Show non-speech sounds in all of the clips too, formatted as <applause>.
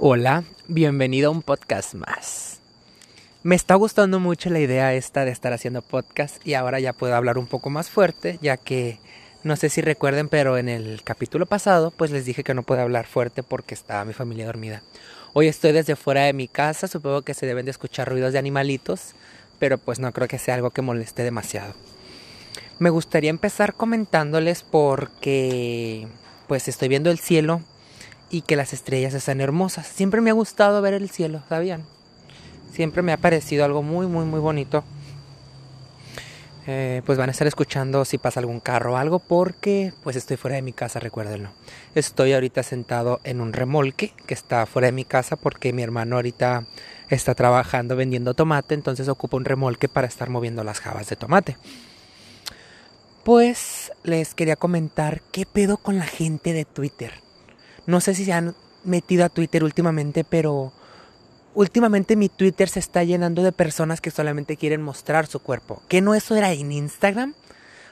Hola, bienvenido a un podcast más. Me está gustando mucho la idea esta de estar haciendo podcast y ahora ya puedo hablar un poco más fuerte, ya que no sé si recuerden, pero en el capítulo pasado pues les dije que no puedo hablar fuerte porque estaba mi familia dormida. Hoy estoy desde fuera de mi casa, supongo que se deben de escuchar ruidos de animalitos, pero pues no creo que sea algo que moleste demasiado. Me gustaría empezar comentándoles porque pues estoy viendo el cielo y que las estrellas están hermosas. Siempre me ha gustado ver el cielo, ¿sabían? Siempre me ha parecido algo muy, muy, muy bonito. Eh, pues van a estar escuchando si pasa algún carro o algo porque pues estoy fuera de mi casa, recuérdenlo. Estoy ahorita sentado en un remolque que está fuera de mi casa porque mi hermano ahorita está trabajando vendiendo tomate, entonces ocupa un remolque para estar moviendo las jabas de tomate. Pues les quería comentar qué pedo con la gente de Twitter. No sé si se han metido a Twitter últimamente, pero últimamente mi Twitter se está llenando de personas que solamente quieren mostrar su cuerpo. ¿Que no eso era en Instagram?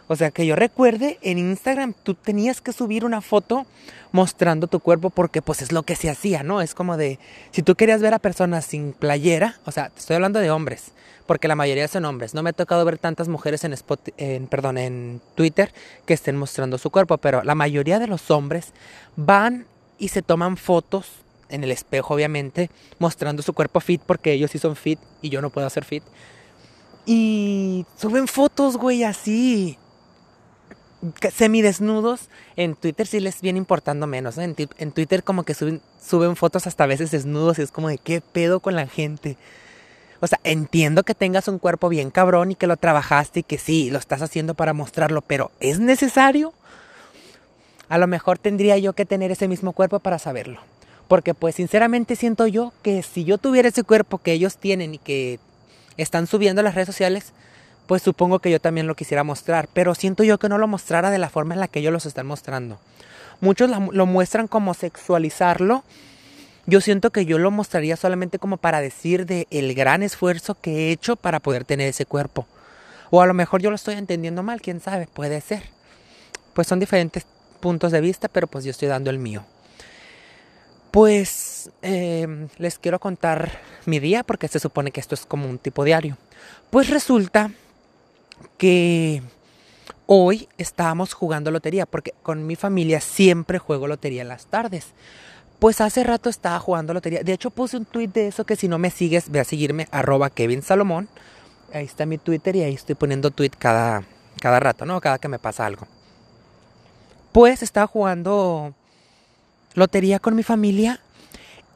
O sea, que yo recuerde, en Instagram tú tenías que subir una foto mostrando tu cuerpo porque pues es lo que se hacía, ¿no? Es como de, si tú querías ver a personas sin playera, o sea, estoy hablando de hombres, porque la mayoría son hombres. No me ha tocado ver tantas mujeres en, Spot, perdón, en Twitter que estén mostrando su cuerpo, pero la mayoría de los hombres van y se toman fotos en el espejo, obviamente, mostrando su cuerpo fit porque ellos sí son fit y yo no puedo hacer fit. Y suben fotos, güey, así semidesnudos. En Twitter sí les viene importando menos. En, Twitter como que suben, suben fotos hasta a veces desnudos y es como de qué pedo con la gente. O sea, entiendo que tengas un cuerpo bien cabrón y que lo trabajaste y que sí, lo estás haciendo para mostrarlo, pero ¿es necesario? A lo mejor tendría yo que tener ese mismo cuerpo para saberlo. Porque pues sinceramente siento yo que si yo tuviera ese cuerpo que ellos tienen y que están subiendo a las redes sociales, pues supongo que yo también lo quisiera mostrar. Pero siento yo que no lo mostrara de la forma en la que ellos los están mostrando. Muchos lo muestran como sexualizarlo. Yo siento que yo lo mostraría solamente como para decir de el gran esfuerzo que he hecho para poder tener ese cuerpo. O a lo mejor yo lo estoy entendiendo mal, quién sabe, puede ser. Pues son diferentes puntos de vista, pero pues yo estoy dando el mío. Pues eh, les quiero contar mi día porque se supone que esto es como un tipo diario. Pues resulta que hoy estábamos jugando lotería porque con mi familia siempre juego lotería en las tardes. Pues hace rato estaba jugando lotería. De hecho puse un tweet de eso que si no me sigues, ve a seguirme arroba Kevin Salomón. Ahí está mi Twitter y ahí estoy poniendo tweet cada, cada rato, ¿no? Cada que me pasa algo pues estaba jugando lotería con mi familia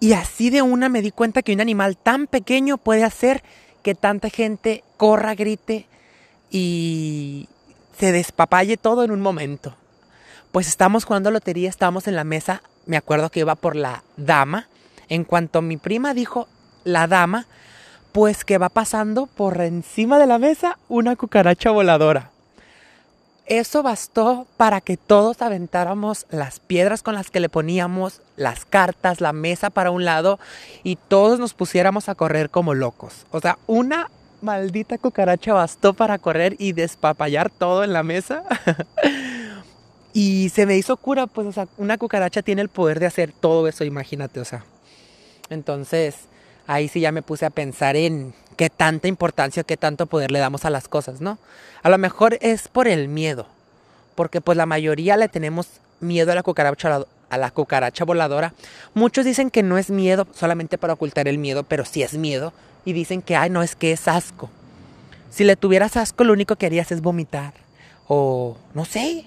y así de una me di cuenta que un animal tan pequeño puede hacer que tanta gente corra, grite y se despapalle todo en un momento. Pues estábamos jugando lotería, estábamos en la mesa, me acuerdo que iba por la dama. En cuanto mi prima dijo la dama, pues que va pasando por encima de la mesa una cucaracha voladora. Eso bastó para que todos aventáramos las piedras con las que le poníamos, las cartas, la mesa para un lado y todos nos pusiéramos a correr como locos. O sea, una maldita cucaracha bastó para correr y despapallar todo en la mesa. <laughs> y se me hizo cura, pues, o sea, una cucaracha tiene el poder de hacer todo eso, imagínate, o sea. Entonces, ahí sí ya me puse a pensar en qué tanta importancia, qué tanto poder le damos a las cosas, ¿no? A lo mejor es por el miedo, porque pues la mayoría le tenemos miedo a la cucaracha, a la cucaracha voladora. Muchos dicen que no es miedo solamente para ocultar el miedo, pero sí es miedo y dicen que, ay, no, es que es asco. Si le tuvieras asco, lo único que harías es vomitar o, no sé,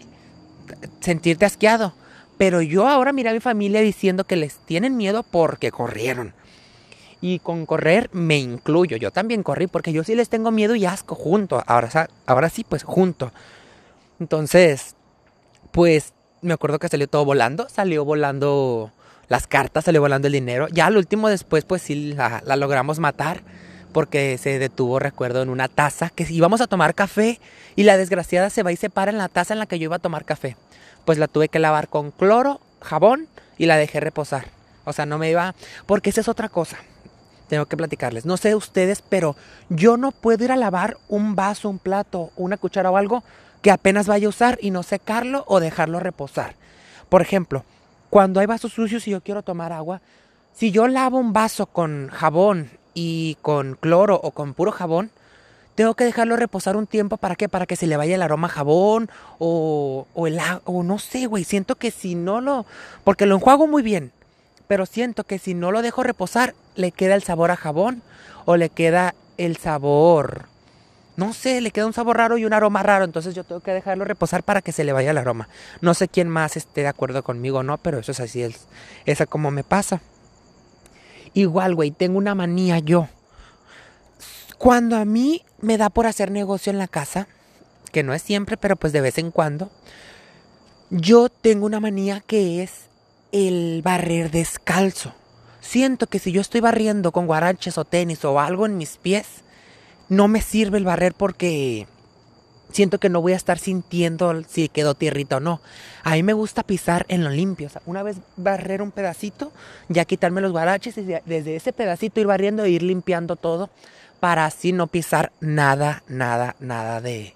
sentirte asqueado. Pero yo ahora miré a mi familia diciendo que les tienen miedo porque corrieron. Y con correr me incluyo. Yo también corrí porque yo sí les tengo miedo y asco junto. Ahora, ahora sí, pues junto. Entonces, pues me acuerdo que salió todo volando. Salió volando las cartas, salió volando el dinero. Ya al último después, pues sí, la, la logramos matar. Porque se detuvo, recuerdo, en una taza que íbamos a tomar café. Y la desgraciada se va y se para en la taza en la que yo iba a tomar café. Pues la tuve que lavar con cloro, jabón y la dejé reposar. O sea, no me iba... Porque esa es otra cosa tengo que platicarles. No sé ustedes, pero yo no puedo ir a lavar un vaso, un plato, una cuchara o algo que apenas vaya a usar y no secarlo o dejarlo reposar. Por ejemplo, cuando hay vasos sucios y yo quiero tomar agua, Si yo lavo un vaso con jabón y con cloro o con puro jabón, tengo que dejarlo reposar un tiempo para qué? Para que se le vaya el aroma jabón o, o el o no sé, güey. Siento que si no lo. Porque lo enjuago muy bien. Pero siento que si no lo dejo reposar, le queda el sabor a jabón o le queda el sabor. No sé, le queda un sabor raro y un aroma raro. Entonces yo tengo que dejarlo reposar para que se le vaya el aroma. No sé quién más esté de acuerdo conmigo o no, pero eso es así. Es, esa como me pasa. Igual, güey, tengo una manía yo. Cuando a mí me da por hacer negocio en la casa, que no es siempre, pero pues de vez en cuando, yo tengo una manía que es el barrer descalzo. Siento que si yo estoy barriendo con guaraches o tenis o algo en mis pies, no me sirve el barrer porque siento que no voy a estar sintiendo si quedó tierrita o no. A mí me gusta pisar en lo limpio. O sea, una vez barrer un pedacito, ya quitarme los guaraches y desde ese pedacito ir barriendo e ir limpiando todo para así no pisar nada, nada, nada de,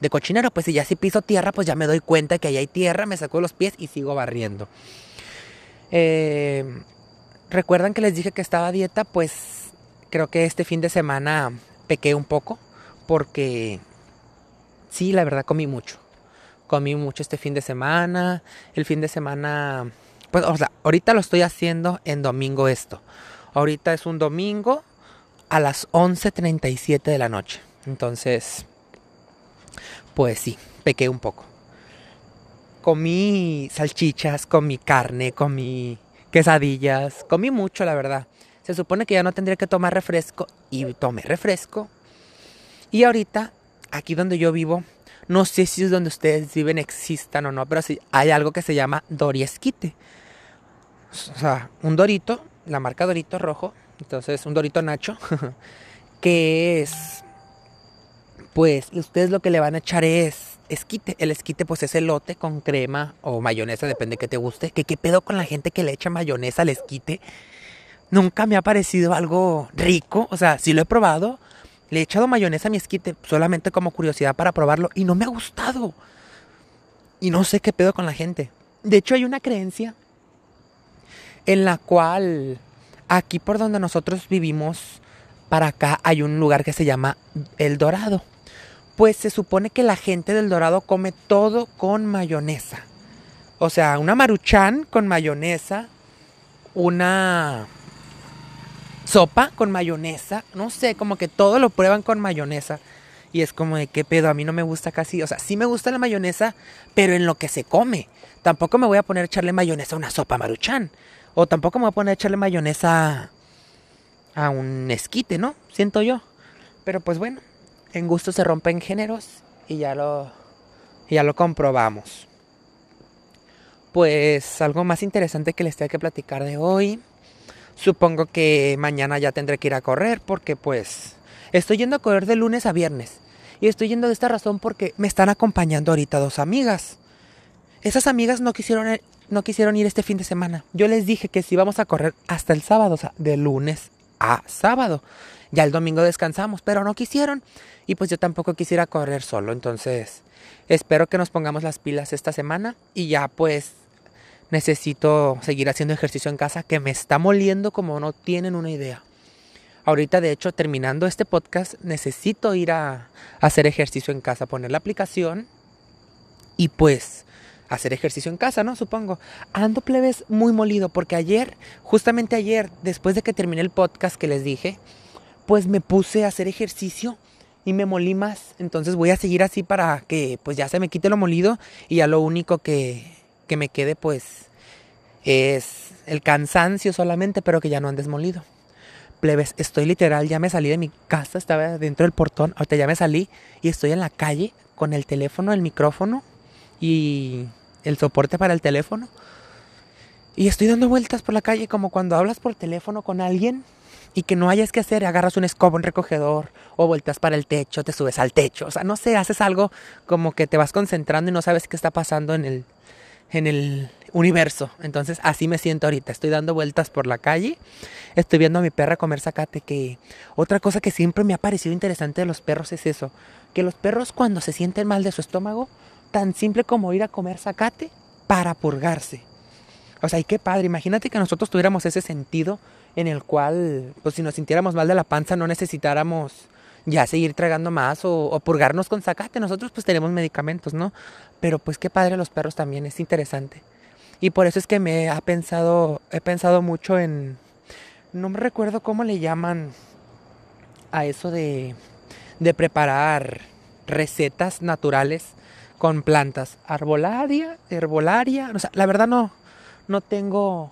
de cochinero. Pues si ya si piso tierra, pues ya me doy cuenta que ahí hay tierra, me saco los pies y sigo barriendo. Eh, Recuerdan que les dije que estaba a dieta, pues creo que este fin de semana pequé un poco porque sí, la verdad comí mucho. Comí mucho este fin de semana. El fin de semana, pues, o sea, ahorita lo estoy haciendo en domingo esto. Ahorita es un domingo a las 11.37 de la noche. Entonces, pues sí, pequé un poco. Comí salchichas, comí carne, comí quesadillas. Comí mucho, la verdad. Se supone que ya no tendría que tomar refresco y tomé refresco. Y ahorita, aquí donde yo vivo, no sé si es donde ustedes viven existan o no, pero sí hay algo que se llama Doriesquite. O sea, un dorito, la marca Dorito rojo, entonces un dorito nacho, <laughs> que es, pues, ustedes lo que le van a echar es esquite. El esquite, pues, es elote con crema o mayonesa, depende que te guste. Que qué pedo con la gente que le echa mayonesa al esquite. Nunca me ha parecido algo rico. O sea, sí lo he probado, le he echado mayonesa a mi esquite solamente como curiosidad para probarlo y no me ha gustado. Y no sé qué pedo con la gente. De hecho, hay una creencia en la cual aquí por donde nosotros vivimos, para acá hay un lugar que se llama El Dorado. Pues se supone que la gente del Dorado come todo con mayonesa. O sea, una maruchan con mayonesa, una sopa con mayonesa, no sé, como que todo lo prueban con mayonesa. Y es como de qué pedo, a mí no me gusta casi, o sea, sí me gusta la mayonesa, pero en lo que se come. Tampoco me voy a poner a echarle mayonesa a una sopa maruchan. O tampoco me voy a poner a echarle mayonesa a un esquite, ¿no? Siento yo. Pero pues bueno, en gusto se rompen géneros y ya lo, ya lo comprobamos. Pues algo más interesante que les tengo que platicar de hoy Supongo que mañana ya tendré que ir a correr porque pues estoy yendo a correr de lunes a viernes. Y estoy yendo de esta razón porque me están acompañando ahorita dos amigas. Esas amigas no quisieron, no quisieron ir este fin de semana. Yo les dije que si íbamos a correr hasta el sábado, o sea, de lunes a sábado. Ya el domingo descansamos, pero no quisieron. Y pues yo tampoco quisiera correr solo. Entonces, espero que nos pongamos las pilas esta semana y ya pues necesito seguir haciendo ejercicio en casa que me está moliendo como no tienen una idea. Ahorita, de hecho, terminando este podcast, necesito ir a, hacer ejercicio en casa, poner la aplicación y pues hacer ejercicio en casa, ¿no? Supongo. Ando plebes muy molido porque ayer, justamente ayer, después de que terminé el podcast que les dije, pues me puse a hacer ejercicio y me molí más. Entonces voy a seguir así para que pues ya se me quite lo molido y ya lo único que, que me quede pues es el cansancio solamente, pero que ya no andes molido. Plebes, estoy literal, ya me salí de mi casa, estaba dentro del portón, ahorita ya me salí y estoy en la calle con el teléfono, el micrófono y el soporte para el teléfono. Y estoy dando vueltas por la calle como cuando hablas por teléfono con alguien y que no hayas que hacer, agarras un escobo, un recogedor o vueltas para el techo, te subes al techo. O sea, no sé, haces algo como que te vas concentrando y no sabes qué está pasando en el, en el universo. Entonces así me siento ahorita. Estoy dando vueltas por la calle. Estoy viendo a mi perra comer zacate. Que otra cosa que siempre me ha parecido interesante de los perros es eso. Que los perros cuando se sienten mal de su estómago, tan simple como ir a comer zacate para purgarse. O sea, y qué padre, imagínate que nosotros tuviéramos ese sentido en el cual, pues si nos sintiéramos mal de la panza, no necesitáramos ya seguir tragando más o, purgarnos con zacate. Nosotros pues tenemos medicamentos, ¿no? Pero pues qué padre los perros también, es interesante. Y por eso es que me ha pensado, he pensado mucho en, no me recuerdo cómo le llaman a eso de, de preparar recetas naturales con plantas. Arbolaria, herbolaria, o sea, la verdad no, no tengo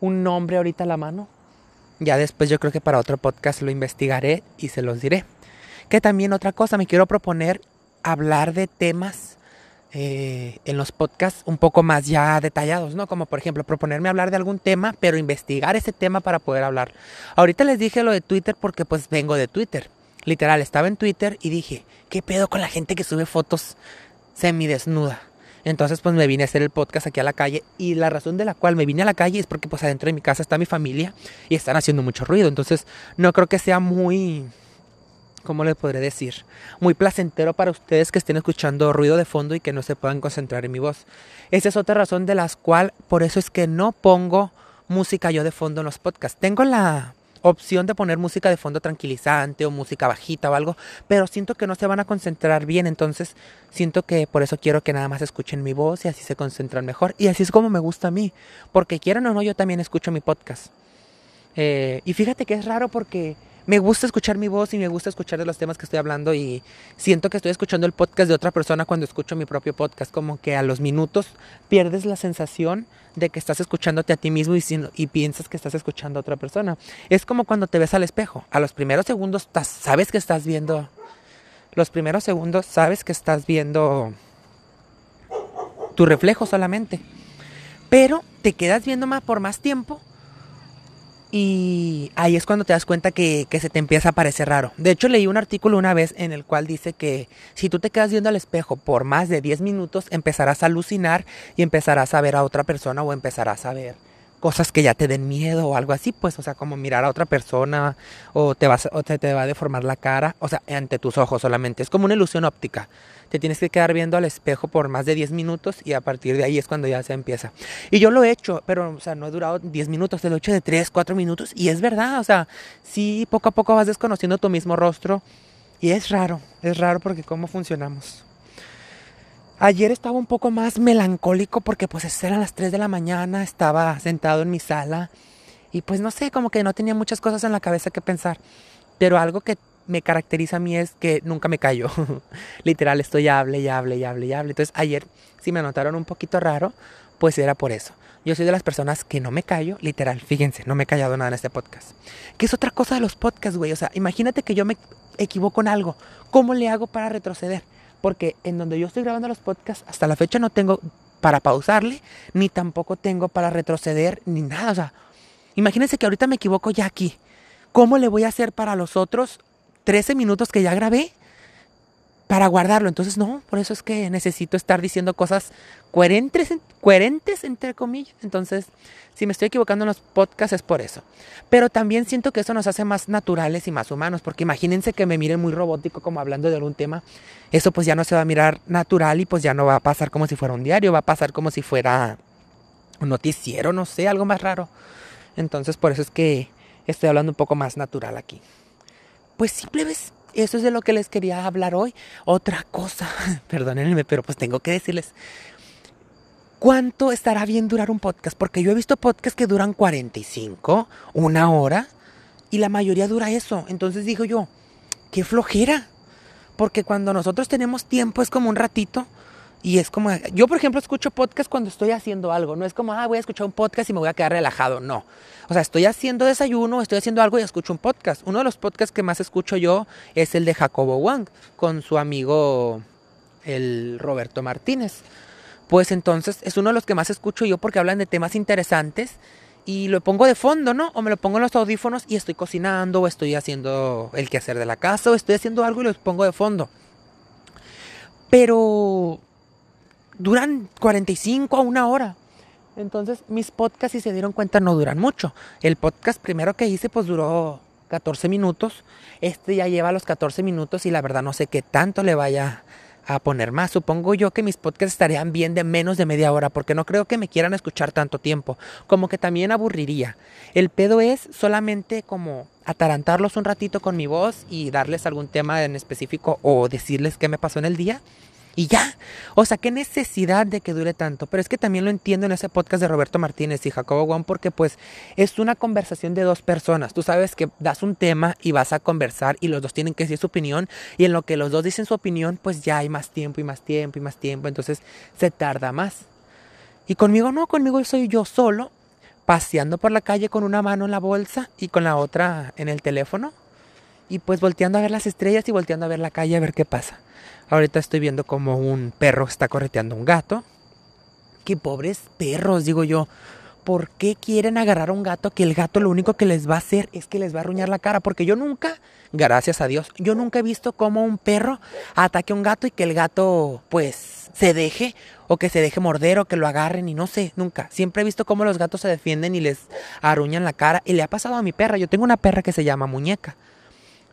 un nombre ahorita a la mano. Ya después yo creo que para otro podcast lo investigaré y se los diré. Que también otra cosa, me quiero proponer hablar de temas eh, en los podcasts un poco más ya detallados, ¿no? Como por ejemplo proponerme hablar de algún tema, pero investigar ese tema para poder hablar. Ahorita les dije lo de Twitter porque pues vengo de Twitter. Literal, estaba en Twitter y dije, ¿qué pedo con la gente que sube fotos semidesnuda? Entonces pues me vine a hacer el podcast aquí a la calle y la razón de la cual me vine a la calle es porque pues adentro de mi casa está mi familia y están haciendo mucho ruido. Entonces no creo que sea muy ¿cómo les podré decir? Muy placentero para ustedes que estén escuchando ruido de fondo y que no se puedan concentrar en mi voz. Esa es otra razón de las cual, por eso es que no pongo música yo de fondo en los podcasts. Tengo la opción de poner música de fondo tranquilizante o música bajita o algo, pero siento que no se van a concentrar bien, entonces siento que por eso quiero que nada más escuchen mi voz y así se concentran mejor. Y así es como me gusta a mí, porque quieran o no, yo también escucho mi podcast. Eh, y fíjate que es raro porque me gusta escuchar mi voz y me gusta escuchar de los temas que estoy hablando y siento que estoy escuchando el podcast de otra persona cuando escucho mi propio podcast, como que a los minutos pierdes la sensación de que estás escuchándote a ti mismo y, piensas que estás escuchando a otra persona. Es como cuando te ves al espejo, a los primeros segundos sabes que estás viendo, los primeros segundos sabes que estás viendo tu reflejo solamente, pero te quedas viendo más por más tiempo y ahí es cuando te das cuenta que, se te empieza a parecer raro. De hecho, leí un artículo una vez en el cual dice que si tú te quedas viendo al espejo por más de 10 minutos, empezarás a alucinar y empezarás a ver a otra persona o empezarás a ver cosas que ya te den miedo o algo así, pues, o sea, como mirar a otra persona o te, vas, o te, te va a deformar la cara, o sea, ante tus ojos solamente. Es como una ilusión óptica. Te tienes que quedar viendo al espejo por más de 10 minutos y a partir de ahí es cuando ya se empieza. Y yo lo he hecho, pero, o sea, no he durado 10 minutos, te lo he hecho de 3, 4 minutos y es verdad, o sea, sí, poco a poco vas desconociendo tu mismo rostro y es raro, es raro porque cómo funcionamos. Ayer estaba un poco más melancólico porque pues eran las 3 de la mañana, estaba sentado en mi sala y pues no sé, como que no tenía muchas cosas en la cabeza que pensar. Pero algo que me caracteriza a mí es que nunca me callo. <laughs> Literal, estoy hable y hable y hable y hable. Entonces ayer, si me notaron un poquito raro, pues era por eso. Yo soy de las personas que no me callo, literal, fíjense, no me he callado nada en este podcast. ¿Qué es otra cosa de los podcasts, güey? O sea, imagínate que yo me equivoco en algo. ¿Cómo le hago para retroceder? Porque en donde yo estoy grabando los podcasts, hasta la fecha no tengo para pausarle, ni tampoco tengo para retroceder, ni nada. O sea, imagínense que ahorita me equivoco ya aquí. ¿Cómo le voy a hacer para los otros 13 minutos que ya grabé? Para guardarlo. Entonces, no, por eso es que necesito estar diciendo cosas coherentes, coherentes entre comillas. Entonces, si me estoy equivocando en los podcasts es por eso. Pero también siento que eso nos hace más naturales y más humanos, porque imagínense que me miren muy robótico como hablando de algún tema, eso pues ya no se va a mirar natural y pues ya no va a pasar como si fuera un diario, va a pasar como si fuera un noticiero, no sé, algo más raro. Entonces por eso es que estoy hablando un poco más natural aquí. Pues simple vez, eso es de lo que les quería hablar hoy. Otra cosa, <laughs> perdónenme, pero pues tengo que decirles, ¿Cuánto estará bien durar un podcast? Porque yo he visto podcasts que duran 45, una hora, y la mayoría dura eso. Entonces digo yo, qué flojera. Porque cuando nosotros tenemos tiempo es como un ratito. Y es como, yo por ejemplo escucho podcast cuando estoy haciendo algo. No es como, ah, voy a escuchar un podcast y me voy a quedar relajado. No. O sea, estoy haciendo desayuno, estoy haciendo algo y escucho un podcast. Uno de los podcasts que más escucho yo es el de Jacobo Wang con su amigo el Roberto Martínez pues entonces es uno de los que más escucho yo porque hablan de temas interesantes y lo pongo de fondo, ¿no? O me lo pongo en los audífonos y estoy cocinando o estoy haciendo el quehacer de la casa o estoy haciendo algo y los pongo de fondo. Pero duran 45 a una hora. Entonces mis podcasts, si se dieron cuenta, no duran mucho. El podcast primero que hice pues duró 14 minutos. Este ya lleva los 14 minutos y la verdad no sé qué tanto le vaya a poner más. Supongo yo que mis podcasts estarían bien de menos de media hora, porque no creo que me quieran escuchar tanto tiempo. Como que también aburriría. El pedo es solamente como atarantarlos un ratito con mi voz y darles algún tema en específico o decirles qué me pasó en el día y ya. O sea, qué necesidad de que dure tanto. Pero es que también lo entiendo en ese podcast de Roberto Martínez y Jacobo Juan porque pues es una conversación de dos personas. Tú sabes que das un tema y vas a conversar y los dos tienen que decir su opinión y en lo que los dos dicen su opinión pues ya hay más tiempo y más tiempo y más tiempo. Entonces se tarda más. Y conmigo no, conmigo soy yo solo paseando por la calle con una mano en la bolsa y con la otra en el teléfono y pues volteando a ver las estrellas y volteando a ver la calle a ver qué pasa. Ahorita estoy viendo como un perro está correteando a un gato. Qué pobres perros, digo yo. ¿Por qué quieren agarrar a un gato que el gato lo único que les va a hacer es que les va a arruñar la cara? Porque yo nunca, gracias a Dios, yo nunca he visto cómo un perro ataque a un gato y que el gato pues se deje o que se deje morder o que lo agarren y no sé, nunca. Siempre he visto cómo los gatos se defienden y les arruñan la cara y le ha pasado a mi perra. Yo tengo una perra que se llama Muñeca.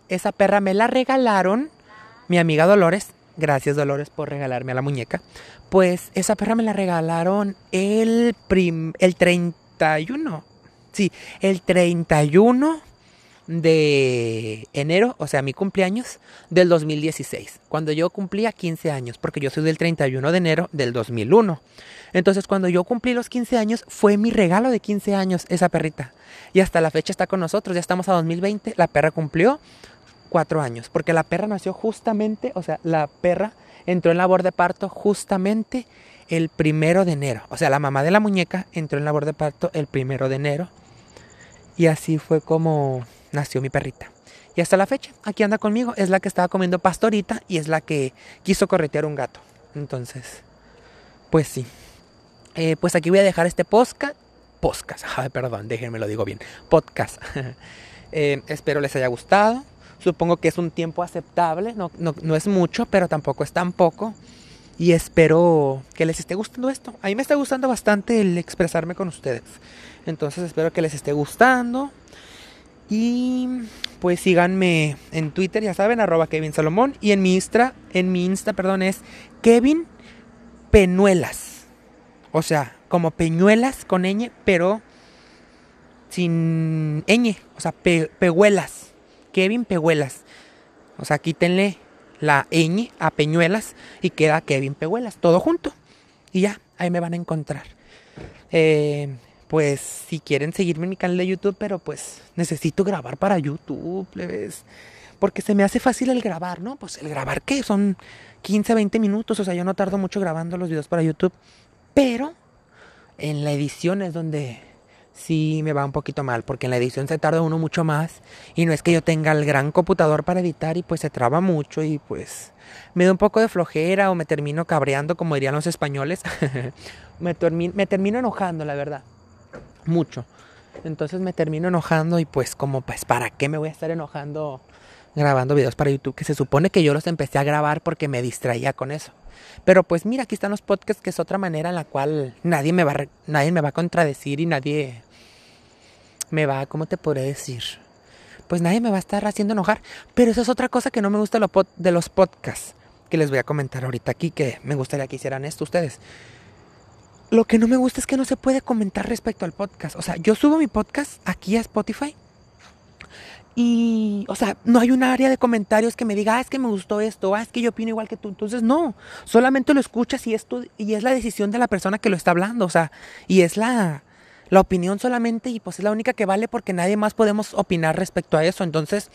Esa perra me la regalaron mi amiga Dolores Gracias Dolores por regalarme a la muñeca. Pues esa perra me la regalaron el, prim el 31. Sí, el 31 de enero, o sea, mi cumpleaños del 2016, cuando yo cumplía 15 años, porque yo soy del 31 de enero del 2001. Entonces, cuando yo cumplí los 15 años, fue mi regalo de 15 años esa perrita. Y hasta la fecha está con nosotros, ya estamos a 2020, la perra cumplió cuatro años, porque la perra nació justamente, o sea, la perra entró en labor de parto justamente el primero de enero. O sea, la mamá de la muñeca entró en labor de parto el primero de enero. Y así fue como nació mi perrita. Y hasta la fecha, aquí anda conmigo. Es la que estaba comiendo pastorita y es la que quiso corretear un gato. Entonces, pues sí. Eh, pues aquí voy a dejar este podcast. Podcast, <laughs> perdón, déjenme lo digo bien. Podcast. <laughs> Eh, espero les haya gustado. Supongo que es un tiempo aceptable, no, no, es mucho, pero tampoco es tan poco. Y espero que les esté gustando esto. A mí me está gustando bastante el expresarme con ustedes. Entonces espero que les esté gustando. Y pues síganme en Twitter, ya saben, arroba Kevin Salomón. Y en mi Insta, en mi Insta, perdón, es Kevin Penuelas. O sea, como peñuelas con ñ, pero sin ñ. O sea, pehuelas. Kevin Pehuelas. O sea, quítenle la ñ a Peñuelas y queda Kevin Pehuelas, todo junto. Y ya, ahí me van a encontrar. Eh, pues si quieren seguirme en mi canal de YouTube, pero pues necesito grabar para YouTube, plebes. Porque se me hace fácil el grabar, ¿no? Pues el grabar, ¿qué? Son 15, 20 minutos. O sea, yo no tardo mucho grabando los videos para YouTube. Pero en la edición es donde sí me va un poquito mal, porque en la edición se tarda uno mucho más y no es que yo tenga el gran computador para editar y pues se traba mucho y pues me da un poco de flojera o me termino cabreando como dirían los españoles. <laughs> me, termino enojando, la verdad, mucho. Entonces me termino enojando y pues como pues para qué me voy a estar enojando grabando videos para YouTube que se supone que yo los empecé a grabar porque me distraía con eso. Pero pues mira, aquí están los podcasts que es otra manera en la cual nadie me va a, nadie me va a contradecir y nadie me va, ¿cómo te podré decir? Pues nadie me va a estar haciendo enojar. Pero eso es otra cosa que no me gusta de los podcasts. Que les voy a comentar ahorita aquí, que me gustaría que hicieran esto ustedes. Lo que no me gusta es que no se puede comentar respecto al podcast. O sea, yo subo mi podcast aquí a Spotify. Y, o sea, no hay un área de comentarios que me diga, ah, es que me gustó esto, ah, es que yo opino igual que tú. Entonces, no, solamente lo escuchas y, esto, y es la decisión de la persona que lo está hablando. O sea, y es la, la opinión solamente y pues es la única que vale porque nadie más podemos opinar respecto a eso. Entonces,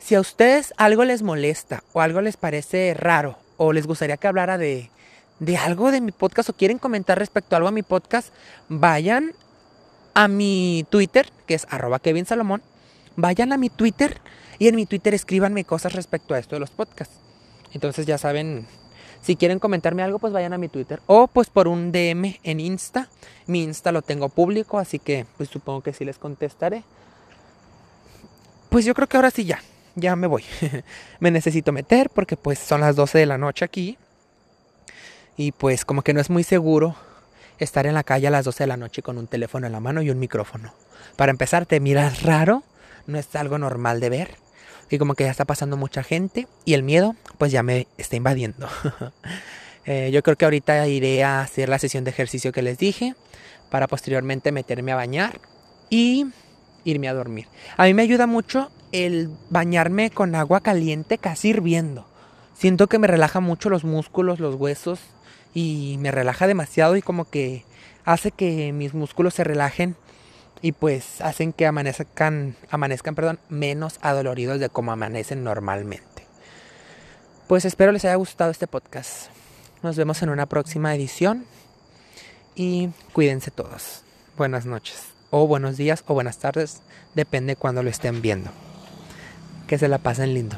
si a ustedes algo les molesta o algo les parece raro o les gustaría que hablara de, de algo de mi podcast o quieren comentar respecto a algo a mi podcast, vayan a mi Twitter, que es arroba Kevin Salomón, vayan a mi Twitter y en mi Twitter escríbanme cosas respecto a esto de los podcasts. Entonces ya saben si quieren comentarme algo, pues vayan a mi Twitter. O pues por un DM en Insta. Mi Insta lo tengo público, así que pues supongo que sí les contestaré. Pues yo creo que ahora sí ya. Ya me voy. <laughs> me necesito meter porque pues son las 12 de la noche aquí. Y pues como que no es muy seguro estar en la calle a las 12 de la noche con un teléfono en la mano y un micrófono. Para empezar, te miras raro. No es algo normal de ver. y como que ya está pasando mucha gente y el miedo pues ya me está invadiendo. <laughs> Eh, yo creo que ahorita iré a hacer la sesión de ejercicio que les dije para posteriormente meterme a bañar y irme a dormir. A mí me ayuda mucho el bañarme con agua caliente casi hirviendo. Siento que me relaja mucho los músculos, los huesos y me relaja demasiado y como que hace que mis músculos se relajen y pues hacen que amanezcan, amanezcan perdón, menos adoloridos de como amanecen normalmente. Pues espero les haya gustado este podcast. Nos vemos en una próxima edición y cuídense todos. Buenas noches o buenos días o buenas tardes, depende cuando lo estén viendo. Que se la pasen lindo.